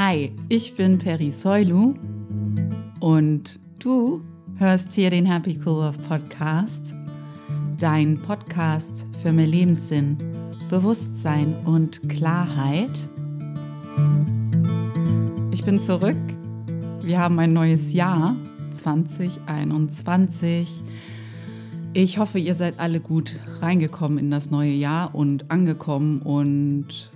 Hi, ich bin Peri Soilu und du hörst hier den Happy Cool Love Podcast, dein Podcast für mehr Lebenssinn, Bewusstsein und Klarheit. Ich bin zurück. Wir haben ein neues Jahr 2021. Ich hoffe, ihr seid alle gut reingekommen in das neue Jahr und angekommen und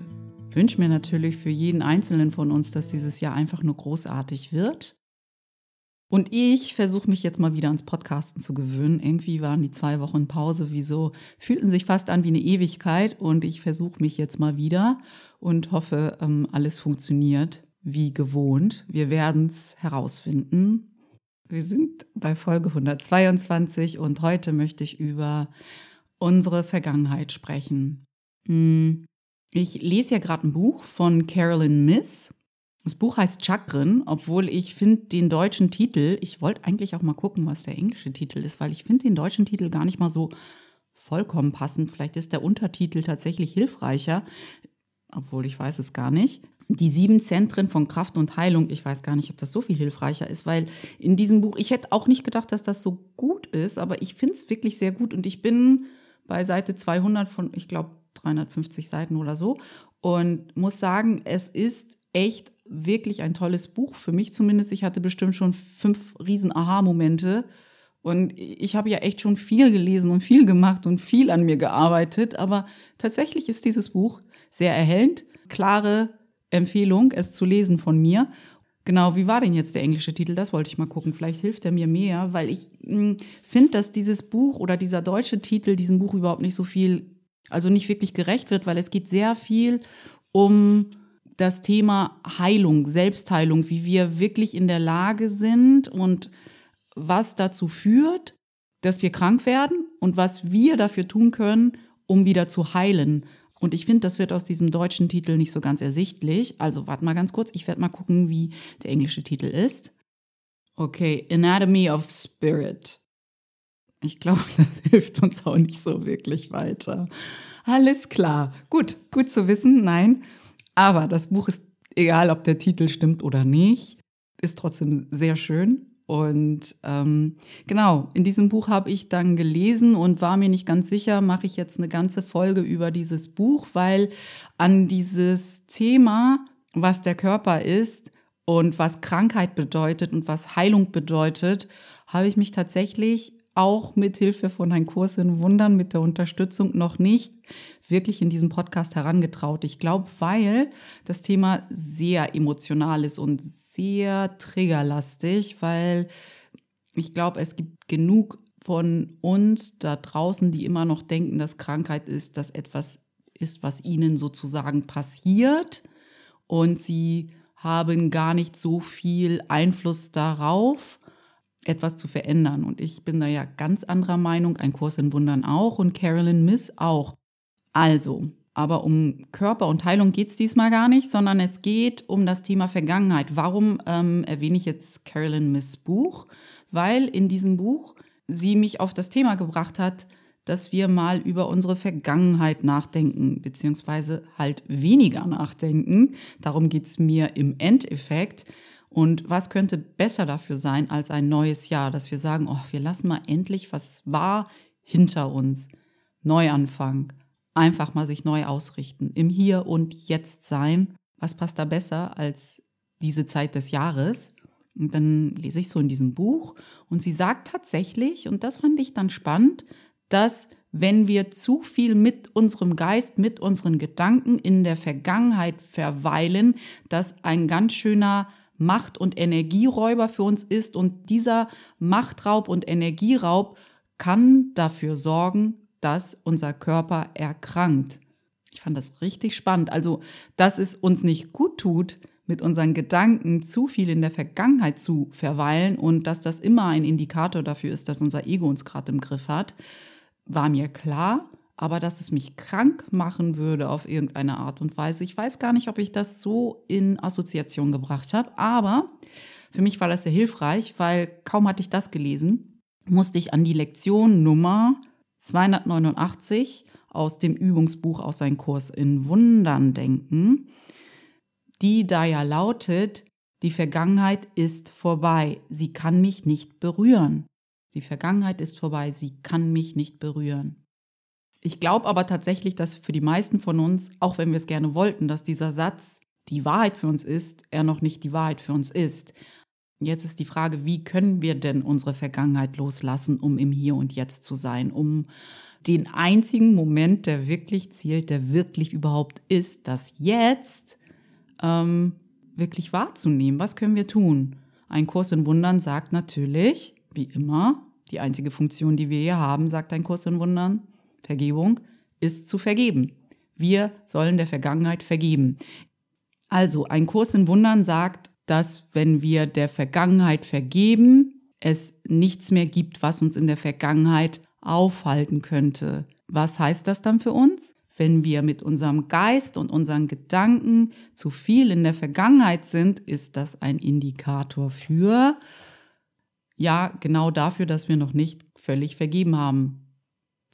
wünsche mir natürlich für jeden Einzelnen von uns, dass dieses Jahr einfach nur großartig wird. Und ich versuche mich jetzt mal wieder ans Podcasten zu gewöhnen. Irgendwie waren die zwei Wochen Pause, wieso? Fühlten sich fast an wie eine Ewigkeit und ich versuche mich jetzt mal wieder und hoffe, ähm, alles funktioniert wie gewohnt. Wir werden es herausfinden. Wir sind bei Folge 122 und heute möchte ich über unsere Vergangenheit sprechen. Hm, ich lese ja gerade ein Buch von Carolyn Miss. Das Buch heißt Chakren, obwohl ich finde den deutschen Titel, ich wollte eigentlich auch mal gucken, was der englische Titel ist, weil ich finde den deutschen Titel gar nicht mal so vollkommen passend. Vielleicht ist der Untertitel tatsächlich hilfreicher, obwohl ich weiß es gar nicht. Die sieben Zentren von Kraft und Heilung, ich weiß gar nicht, ob das so viel hilfreicher ist, weil in diesem Buch, ich hätte auch nicht gedacht, dass das so gut ist, aber ich finde es wirklich sehr gut und ich bin bei Seite 200 von, ich glaube, 350 Seiten oder so. Und muss sagen, es ist echt wirklich ein tolles Buch. Für mich zumindest. Ich hatte bestimmt schon fünf riesen Aha-Momente. Und ich habe ja echt schon viel gelesen und viel gemacht und viel an mir gearbeitet. Aber tatsächlich ist dieses Buch sehr erhellend. Klare Empfehlung, es zu lesen von mir. Genau, wie war denn jetzt der englische Titel? Das wollte ich mal gucken. Vielleicht hilft er mir mehr, weil ich hm, finde, dass dieses Buch oder dieser deutsche Titel diesem Buch überhaupt nicht so viel also nicht wirklich gerecht wird, weil es geht sehr viel um das Thema Heilung, Selbstheilung, wie wir wirklich in der Lage sind und was dazu führt, dass wir krank werden und was wir dafür tun können, um wieder zu heilen. Und ich finde, das wird aus diesem deutschen Titel nicht so ganz ersichtlich. Also warte mal ganz kurz, ich werde mal gucken, wie der englische Titel ist. Okay, Anatomy of Spirit. Ich glaube, das hilft uns auch nicht so wirklich weiter. Alles klar. Gut, gut zu wissen. Nein. Aber das Buch ist, egal ob der Titel stimmt oder nicht, ist trotzdem sehr schön. Und ähm, genau, in diesem Buch habe ich dann gelesen und war mir nicht ganz sicher, mache ich jetzt eine ganze Folge über dieses Buch, weil an dieses Thema, was der Körper ist und was Krankheit bedeutet und was Heilung bedeutet, habe ich mich tatsächlich auch mit Hilfe von einem Kurs in Wundern mit der Unterstützung noch nicht wirklich in diesem Podcast herangetraut. Ich glaube, weil das Thema sehr emotional ist und sehr triggerlastig, weil ich glaube, es gibt genug von uns da draußen, die immer noch denken, dass Krankheit ist, dass etwas ist, was ihnen sozusagen passiert und sie haben gar nicht so viel Einfluss darauf etwas zu verändern. Und ich bin da ja ganz anderer Meinung, ein Kurs in Wundern auch und Carolyn Miss auch. Also, aber um Körper und Heilung geht es diesmal gar nicht, sondern es geht um das Thema Vergangenheit. Warum ähm, erwähne ich jetzt Carolyn Miss Buch? Weil in diesem Buch sie mich auf das Thema gebracht hat, dass wir mal über unsere Vergangenheit nachdenken, beziehungsweise halt weniger nachdenken. Darum geht es mir im Endeffekt. Und was könnte besser dafür sein als ein neues Jahr, dass wir sagen, oh, wir lassen mal endlich, was war, hinter uns. Neuanfang. Einfach mal sich neu ausrichten. Im Hier und Jetzt sein. Was passt da besser als diese Zeit des Jahres? Und dann lese ich so in diesem Buch und sie sagt tatsächlich, und das fand ich dann spannend, dass wenn wir zu viel mit unserem Geist, mit unseren Gedanken in der Vergangenheit verweilen, das ein ganz schöner Macht- und Energieräuber für uns ist. Und dieser Machtraub und Energieraub kann dafür sorgen, dass unser Körper erkrankt. Ich fand das richtig spannend. Also, dass es uns nicht gut tut, mit unseren Gedanken zu viel in der Vergangenheit zu verweilen und dass das immer ein Indikator dafür ist, dass unser Ego uns gerade im Griff hat, war mir klar aber dass es mich krank machen würde auf irgendeine Art und Weise. Ich weiß gar nicht, ob ich das so in Assoziation gebracht habe, aber für mich war das sehr hilfreich, weil kaum hatte ich das gelesen, musste ich an die Lektion Nummer 289 aus dem Übungsbuch aus seinem Kurs in Wundern denken. die da ja lautet, die Vergangenheit ist vorbei, sie kann mich nicht berühren. Die Vergangenheit ist vorbei, sie kann mich nicht berühren. Ich glaube aber tatsächlich, dass für die meisten von uns, auch wenn wir es gerne wollten, dass dieser Satz die Wahrheit für uns ist, er noch nicht die Wahrheit für uns ist. Jetzt ist die Frage, wie können wir denn unsere Vergangenheit loslassen, um im Hier und Jetzt zu sein, um den einzigen Moment, der wirklich zählt, der wirklich überhaupt ist, das Jetzt ähm, wirklich wahrzunehmen. Was können wir tun? Ein Kurs in Wundern sagt natürlich, wie immer, die einzige Funktion, die wir hier haben, sagt ein Kurs in Wundern, Vergebung, ist zu vergeben. Wir sollen der Vergangenheit vergeben. Also ein Kurs in Wundern sagt, dass wenn wir der Vergangenheit vergeben, es nichts mehr gibt, was uns in der Vergangenheit aufhalten könnte. Was heißt das dann für uns? Wenn wir mit unserem Geist und unseren Gedanken zu viel in der Vergangenheit sind, ist das ein Indikator für, ja, genau dafür, dass wir noch nicht völlig vergeben haben.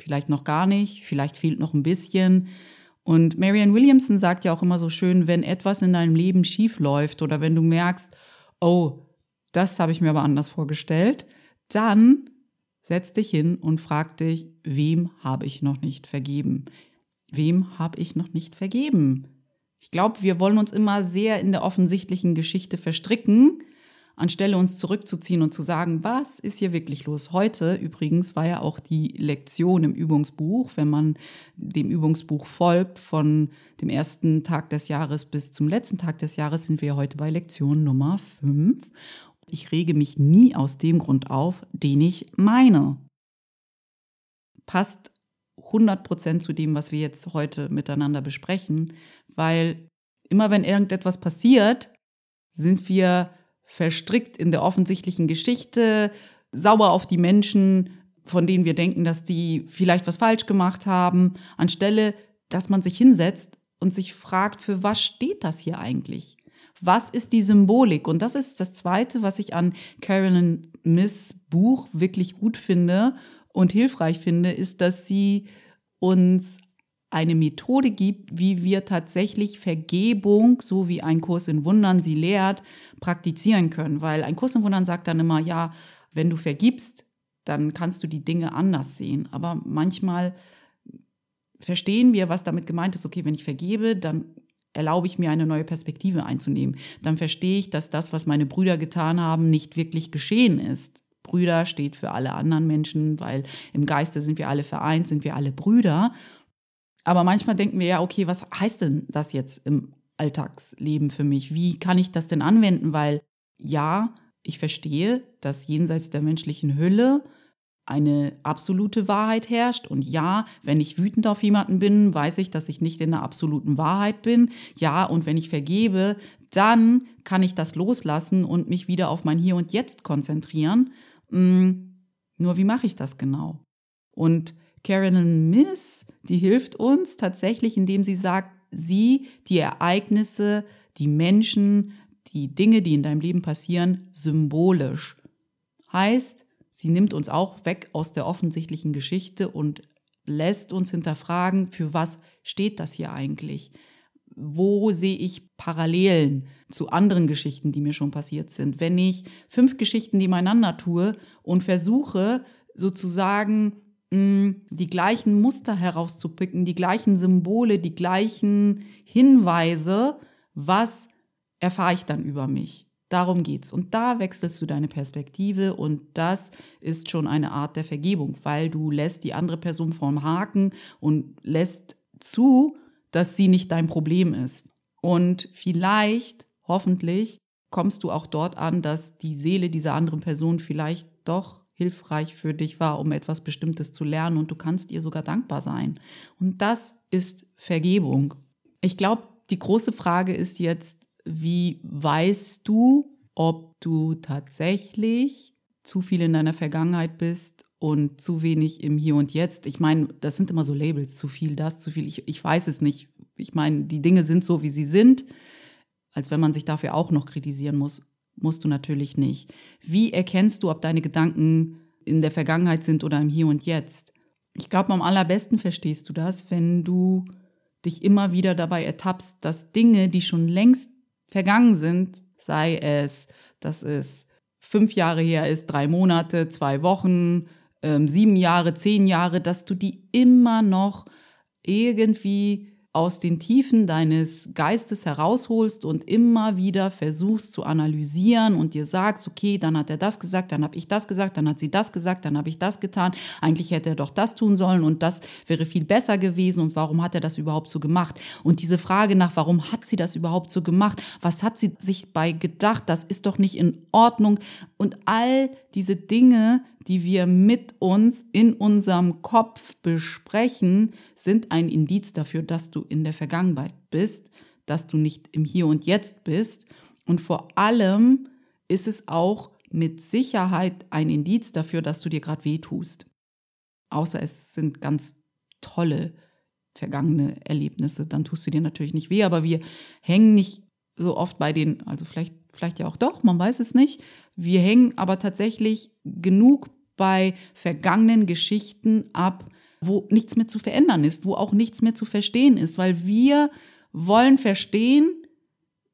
Vielleicht noch gar nicht, vielleicht fehlt noch ein bisschen. Und Marianne Williamson sagt ja auch immer so schön, wenn etwas in deinem Leben schief läuft oder wenn du merkst, oh, das habe ich mir aber anders vorgestellt, dann setz dich hin und frag dich, wem habe ich noch nicht vergeben? Wem habe ich noch nicht vergeben? Ich glaube, wir wollen uns immer sehr in der offensichtlichen Geschichte verstricken anstelle uns zurückzuziehen und zu sagen, was ist hier wirklich los? Heute übrigens war ja auch die Lektion im Übungsbuch, wenn man dem Übungsbuch folgt, von dem ersten Tag des Jahres bis zum letzten Tag des Jahres sind wir heute bei Lektion Nummer 5. Ich rege mich nie aus dem Grund auf, den ich meine. Passt 100% zu dem, was wir jetzt heute miteinander besprechen, weil immer wenn irgendetwas passiert, sind wir verstrickt in der offensichtlichen Geschichte, sauer auf die Menschen, von denen wir denken, dass die vielleicht was falsch gemacht haben, anstelle, dass man sich hinsetzt und sich fragt, für was steht das hier eigentlich? Was ist die Symbolik? Und das ist das Zweite, was ich an Carolyn Miss Buch wirklich gut finde und hilfreich finde, ist, dass sie uns eine Methode gibt, wie wir tatsächlich Vergebung, so wie ein Kurs in Wundern sie lehrt, praktizieren können. Weil ein Kurs in Wundern sagt dann immer, ja, wenn du vergibst, dann kannst du die Dinge anders sehen. Aber manchmal verstehen wir, was damit gemeint ist. Okay, wenn ich vergebe, dann erlaube ich mir eine neue Perspektive einzunehmen. Dann verstehe ich, dass das, was meine Brüder getan haben, nicht wirklich geschehen ist. Brüder steht für alle anderen Menschen, weil im Geiste sind wir alle vereint, sind wir alle Brüder. Aber manchmal denken wir ja, okay, was heißt denn das jetzt im Alltagsleben für mich? Wie kann ich das denn anwenden? Weil ja, ich verstehe, dass jenseits der menschlichen Hülle eine absolute Wahrheit herrscht. Und ja, wenn ich wütend auf jemanden bin, weiß ich, dass ich nicht in der absoluten Wahrheit bin. Ja, und wenn ich vergebe, dann kann ich das loslassen und mich wieder auf mein Hier und Jetzt konzentrieren. Hm, nur wie mache ich das genau? Und Carolyn Miss, die hilft uns tatsächlich, indem sie sagt, sieh die Ereignisse, die Menschen, die Dinge, die in deinem Leben passieren, symbolisch. Heißt, sie nimmt uns auch weg aus der offensichtlichen Geschichte und lässt uns hinterfragen, für was steht das hier eigentlich? Wo sehe ich Parallelen zu anderen Geschichten, die mir schon passiert sind? Wenn ich fünf Geschichten nebeneinander tue und versuche sozusagen die gleichen Muster herauszupicken, die gleichen Symbole, die gleichen Hinweise, was erfahre ich dann über mich? Darum geht's. Und da wechselst du deine Perspektive und das ist schon eine Art der Vergebung, weil du lässt die andere Person vom Haken und lässt zu, dass sie nicht dein Problem ist. Und vielleicht, hoffentlich, kommst du auch dort an, dass die Seele dieser anderen Person vielleicht doch hilfreich für dich war, um etwas Bestimmtes zu lernen und du kannst ihr sogar dankbar sein. Und das ist Vergebung. Ich glaube, die große Frage ist jetzt, wie weißt du, ob du tatsächlich zu viel in deiner Vergangenheit bist und zu wenig im Hier und Jetzt. Ich meine, das sind immer so Labels, zu viel das, zu viel. Ich, ich weiß es nicht. Ich meine, die Dinge sind so, wie sie sind, als wenn man sich dafür auch noch kritisieren muss musst du natürlich nicht. Wie erkennst du, ob deine Gedanken in der Vergangenheit sind oder im Hier und Jetzt? Ich glaube, am allerbesten verstehst du das, wenn du dich immer wieder dabei ertappst, dass Dinge, die schon längst vergangen sind, sei es, dass es fünf Jahre her ist, drei Monate, zwei Wochen, ähm, sieben Jahre, zehn Jahre, dass du die immer noch irgendwie aus den Tiefen deines Geistes herausholst und immer wieder versuchst zu analysieren und dir sagst, okay, dann hat er das gesagt, dann habe ich das gesagt, dann hat sie das gesagt, dann habe ich das getan. Eigentlich hätte er doch das tun sollen und das wäre viel besser gewesen und warum hat er das überhaupt so gemacht? Und diese Frage nach, warum hat sie das überhaupt so gemacht? Was hat sie sich bei gedacht? Das ist doch nicht in Ordnung. Und all diese Dinge, die wir mit uns in unserem Kopf besprechen, sind ein Indiz dafür, dass du in der Vergangenheit bist, dass du nicht im Hier und Jetzt bist. Und vor allem ist es auch mit Sicherheit ein Indiz dafür, dass du dir gerade wehtust. Außer es sind ganz tolle vergangene Erlebnisse, dann tust du dir natürlich nicht weh, aber wir hängen nicht so oft bei den, also vielleicht, vielleicht ja auch doch, man weiß es nicht. Wir hängen aber tatsächlich genug bei vergangenen Geschichten ab, wo nichts mehr zu verändern ist, wo auch nichts mehr zu verstehen ist, weil wir wollen verstehen,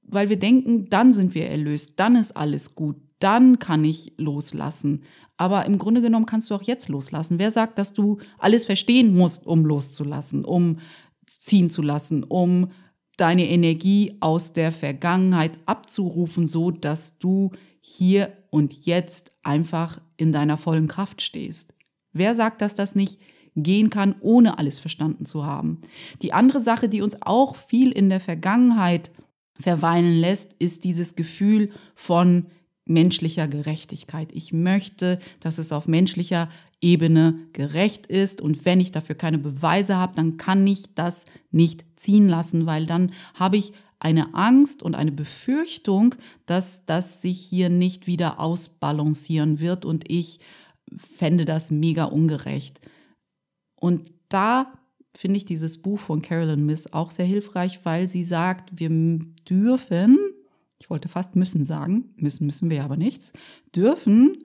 weil wir denken, dann sind wir erlöst, dann ist alles gut, dann kann ich loslassen. Aber im Grunde genommen kannst du auch jetzt loslassen. Wer sagt, dass du alles verstehen musst, um loszulassen, um ziehen zu lassen, um deine Energie aus der Vergangenheit abzurufen, so dass du hier und jetzt einfach in deiner vollen Kraft stehst. Wer sagt, dass das nicht gehen kann, ohne alles verstanden zu haben? Die andere Sache, die uns auch viel in der Vergangenheit verweilen lässt, ist dieses Gefühl von menschlicher Gerechtigkeit. Ich möchte, dass es auf menschlicher Ebene gerecht ist und wenn ich dafür keine Beweise habe, dann kann ich das nicht ziehen lassen, weil dann habe ich eine Angst und eine Befürchtung, dass das sich hier nicht wieder ausbalancieren wird und ich fände das mega ungerecht. Und da finde ich dieses Buch von Carolyn Miss auch sehr hilfreich, weil sie sagt, wir dürfen, ich wollte fast müssen sagen, müssen müssen wir aber nichts, dürfen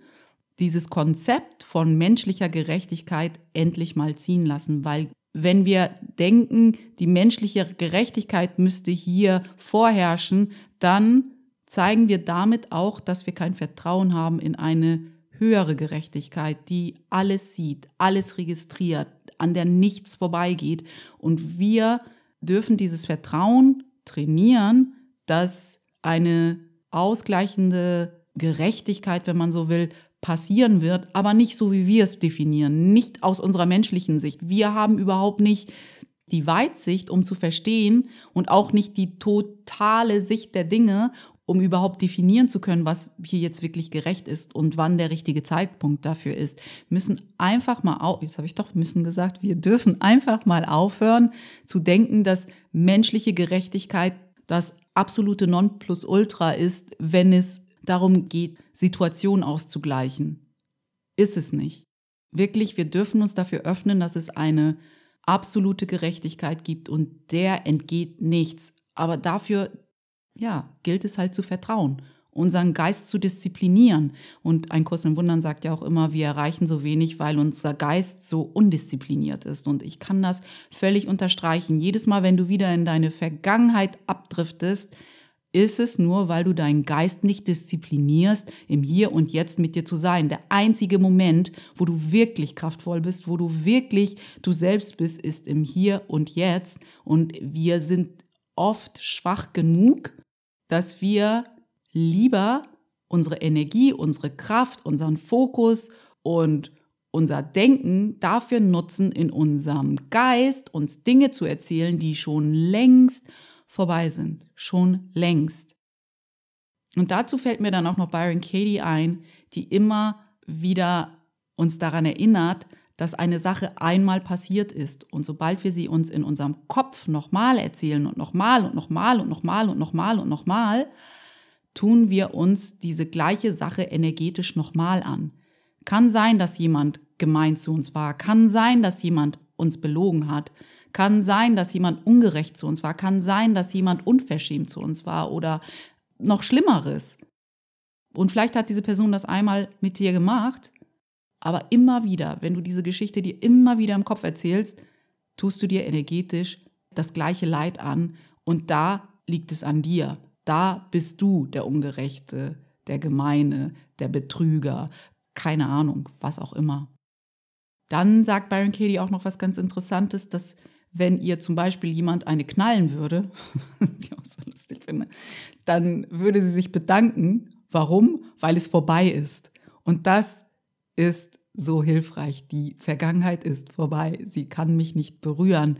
dieses Konzept von menschlicher Gerechtigkeit endlich mal ziehen lassen, weil wenn wir denken, die menschliche Gerechtigkeit müsste hier vorherrschen, dann zeigen wir damit auch, dass wir kein Vertrauen haben in eine höhere Gerechtigkeit, die alles sieht, alles registriert, an der nichts vorbeigeht. Und wir dürfen dieses Vertrauen trainieren, dass eine ausgleichende Gerechtigkeit, wenn man so will, passieren wird, aber nicht so, wie wir es definieren, nicht aus unserer menschlichen Sicht. Wir haben überhaupt nicht die Weitsicht, um zu verstehen und auch nicht die totale Sicht der Dinge, um überhaupt definieren zu können, was hier jetzt wirklich gerecht ist und wann der richtige Zeitpunkt dafür ist. Wir müssen einfach mal auf, jetzt habe ich doch müssen gesagt, wir dürfen einfach mal aufhören zu denken, dass menschliche Gerechtigkeit das absolute Nonplusultra ist, wenn es darum geht, Situationen auszugleichen. Ist es nicht. Wirklich, wir dürfen uns dafür öffnen, dass es eine absolute Gerechtigkeit gibt und der entgeht nichts. Aber dafür, ja, gilt es halt zu vertrauen, unseren Geist zu disziplinieren. Und ein Kurs im Wundern sagt ja auch immer, wir erreichen so wenig, weil unser Geist so undiszipliniert ist. Und ich kann das völlig unterstreichen. Jedes Mal, wenn du wieder in deine Vergangenheit abdriftest, ist es nur, weil du deinen Geist nicht disziplinierst, im Hier und Jetzt mit dir zu sein. Der einzige Moment, wo du wirklich kraftvoll bist, wo du wirklich du selbst bist, ist im Hier und Jetzt. Und wir sind oft schwach genug, dass wir lieber unsere Energie, unsere Kraft, unseren Fokus und unser Denken dafür nutzen, in unserem Geist uns Dinge zu erzählen, die schon längst vorbei sind, schon längst. Und dazu fällt mir dann auch noch Byron Katie ein, die immer wieder uns daran erinnert, dass eine Sache einmal passiert ist. Und sobald wir sie uns in unserem Kopf nochmal erzählen und nochmal und nochmal und nochmal und nochmal und nochmal, tun wir uns diese gleiche Sache energetisch nochmal an. Kann sein, dass jemand gemein zu uns war, kann sein, dass jemand uns belogen hat, kann sein, dass jemand ungerecht zu uns war, kann sein, dass jemand unverschämt zu uns war oder noch Schlimmeres. Und vielleicht hat diese Person das einmal mit dir gemacht, aber immer wieder, wenn du diese Geschichte dir immer wieder im Kopf erzählst, tust du dir energetisch das gleiche Leid an und da liegt es an dir. Da bist du der Ungerechte, der Gemeine, der Betrüger, keine Ahnung, was auch immer. Dann sagt Byron Katie auch noch was ganz Interessantes, dass wenn ihr zum Beispiel jemand eine knallen würde, die auch so lustig finde, dann würde sie sich bedanken. Warum? Weil es vorbei ist. Und das ist so hilfreich. Die Vergangenheit ist vorbei. Sie kann mich nicht berühren.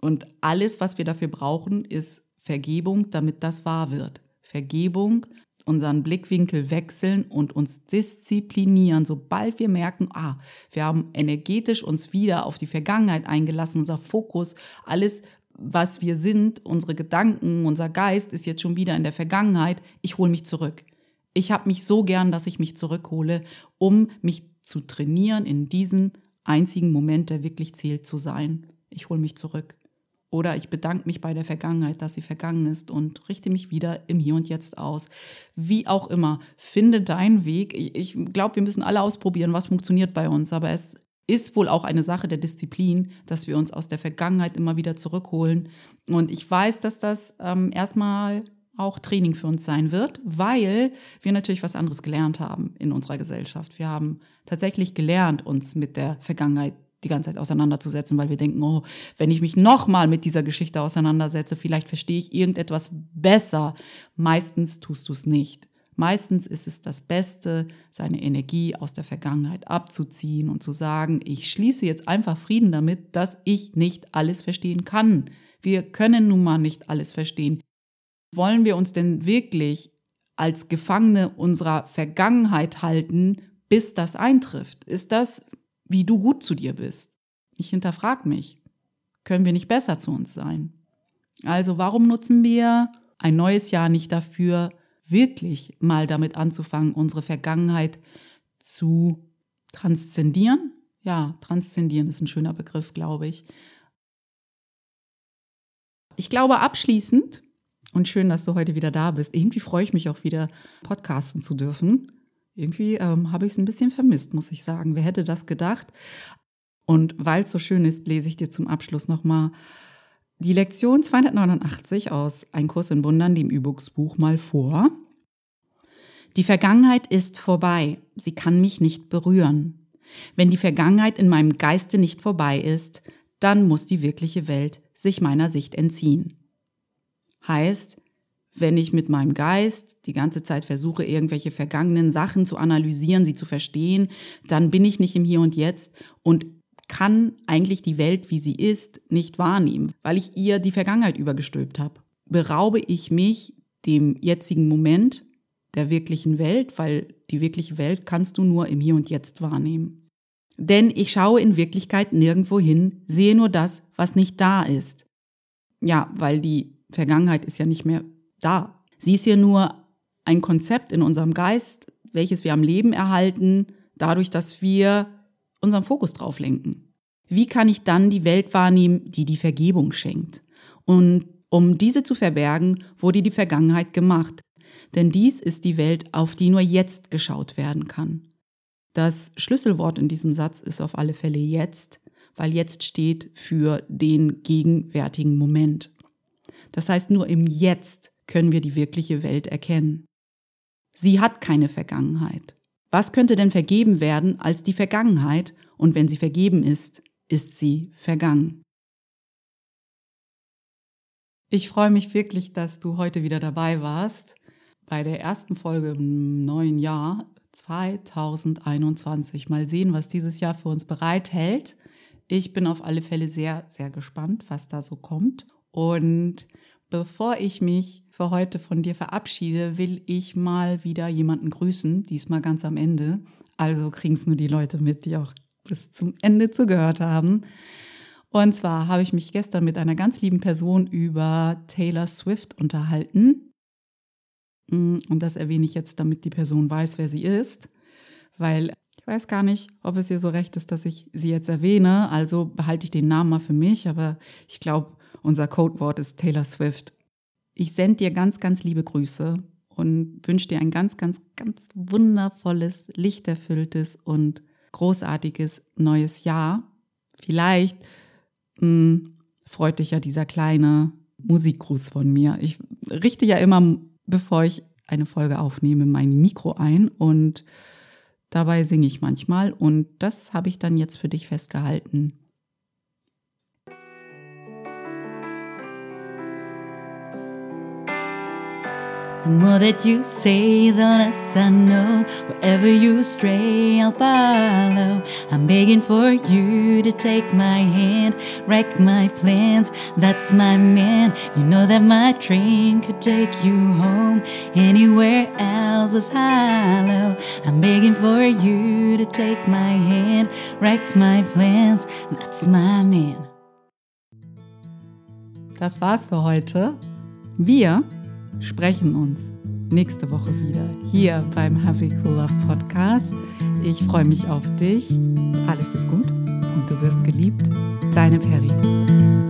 Und alles, was wir dafür brauchen, ist Vergebung, damit das wahr wird. Vergebung, unseren Blickwinkel wechseln und uns disziplinieren, sobald wir merken, ah, wir haben energetisch uns wieder auf die Vergangenheit eingelassen, unser Fokus, alles, was wir sind, unsere Gedanken, unser Geist ist jetzt schon wieder in der Vergangenheit, ich hole mich zurück. Ich habe mich so gern, dass ich mich zurückhole, um mich zu trainieren, in diesem einzigen Moment, der wirklich zählt, zu sein. Ich hole mich zurück. Oder ich bedanke mich bei der Vergangenheit, dass sie vergangen ist und richte mich wieder im Hier und Jetzt aus. Wie auch immer, finde deinen Weg. Ich glaube, wir müssen alle ausprobieren, was funktioniert bei uns. Aber es ist wohl auch eine Sache der Disziplin, dass wir uns aus der Vergangenheit immer wieder zurückholen. Und ich weiß, dass das ähm, erstmal auch Training für uns sein wird, weil wir natürlich was anderes gelernt haben in unserer Gesellschaft. Wir haben tatsächlich gelernt, uns mit der Vergangenheit die ganze Zeit auseinanderzusetzen, weil wir denken, oh, wenn ich mich nochmal mit dieser Geschichte auseinandersetze, vielleicht verstehe ich irgendetwas besser. Meistens tust du es nicht. Meistens ist es das Beste, seine Energie aus der Vergangenheit abzuziehen und zu sagen, ich schließe jetzt einfach Frieden damit, dass ich nicht alles verstehen kann. Wir können nun mal nicht alles verstehen. Wollen wir uns denn wirklich als Gefangene unserer Vergangenheit halten, bis das eintrifft? Ist das, wie du gut zu dir bist? Ich hinterfrage mich. Können wir nicht besser zu uns sein? Also warum nutzen wir ein neues Jahr nicht dafür, wirklich mal damit anzufangen, unsere Vergangenheit zu transzendieren? Ja, transzendieren ist ein schöner Begriff, glaube ich. Ich glaube abschließend, und schön, dass du heute wieder da bist. Irgendwie freue ich mich auch wieder, podcasten zu dürfen. Irgendwie ähm, habe ich es ein bisschen vermisst, muss ich sagen. Wer hätte das gedacht? Und weil es so schön ist, lese ich dir zum Abschluss nochmal die Lektion 289 aus Ein Kurs in Wundern, dem Übungsbuch, mal vor. Die Vergangenheit ist vorbei. Sie kann mich nicht berühren. Wenn die Vergangenheit in meinem Geiste nicht vorbei ist, dann muss die wirkliche Welt sich meiner Sicht entziehen. Heißt, wenn ich mit meinem Geist die ganze Zeit versuche, irgendwelche vergangenen Sachen zu analysieren, sie zu verstehen, dann bin ich nicht im Hier und Jetzt und kann eigentlich die Welt, wie sie ist, nicht wahrnehmen, weil ich ihr die Vergangenheit übergestülpt habe. Beraube ich mich dem jetzigen Moment der wirklichen Welt, weil die wirkliche Welt kannst du nur im Hier und Jetzt wahrnehmen. Denn ich schaue in Wirklichkeit nirgendwo hin, sehe nur das, was nicht da ist. Ja, weil die Vergangenheit ist ja nicht mehr da. Sie ist ja nur ein Konzept in unserem Geist, welches wir am Leben erhalten, dadurch, dass wir unseren Fokus drauf lenken. Wie kann ich dann die Welt wahrnehmen, die die Vergebung schenkt? Und um diese zu verbergen, wurde die Vergangenheit gemacht. Denn dies ist die Welt, auf die nur jetzt geschaut werden kann. Das Schlüsselwort in diesem Satz ist auf alle Fälle jetzt, weil jetzt steht für den gegenwärtigen Moment. Das heißt, nur im Jetzt können wir die wirkliche Welt erkennen. Sie hat keine Vergangenheit. Was könnte denn vergeben werden als die Vergangenheit? Und wenn sie vergeben ist, ist sie vergangen. Ich freue mich wirklich, dass du heute wieder dabei warst bei der ersten Folge im neuen Jahr 2021. Mal sehen, was dieses Jahr für uns bereithält. Ich bin auf alle Fälle sehr, sehr gespannt, was da so kommt. Und bevor ich mich für heute von dir verabschiede, will ich mal wieder jemanden grüßen, diesmal ganz am Ende. Also kriegen es nur die Leute mit, die auch bis zum Ende zugehört haben. Und zwar habe ich mich gestern mit einer ganz lieben Person über Taylor Swift unterhalten. Mm, und das erwähne ich jetzt, damit die Person weiß, wer sie ist, weil ich weiß gar nicht, ob es ihr so recht ist, dass ich sie jetzt erwähne. Also behalte ich den Namen mal für mich, aber ich glaube, unser Codewort ist Taylor Swift. Ich sende dir ganz, ganz liebe Grüße und wünsche dir ein ganz, ganz, ganz wundervolles, lichterfülltes und großartiges neues Jahr. Vielleicht mh, hm, freut dich ja dieser kleine Musikgruß von mir. Ich richte ja immer bevor ich eine Folge aufnehme, mein Mikro ein und dabei singe ich manchmal und das habe ich dann jetzt für dich festgehalten. The more that you say, the less I know. Wherever you stray, I'll follow. I'm begging for you to take my hand, wreck my plans. That's my man. You know that my train could take you home. Anywhere else is hollow. I'm begging for you to take my hand, wreck my plans. That's my man. Das war's für heute. Wir sprechen uns nächste Woche wieder hier beim Happy Cool Love Podcast. Ich freue mich auf dich. Alles ist gut und du wirst geliebt. Deine Peri.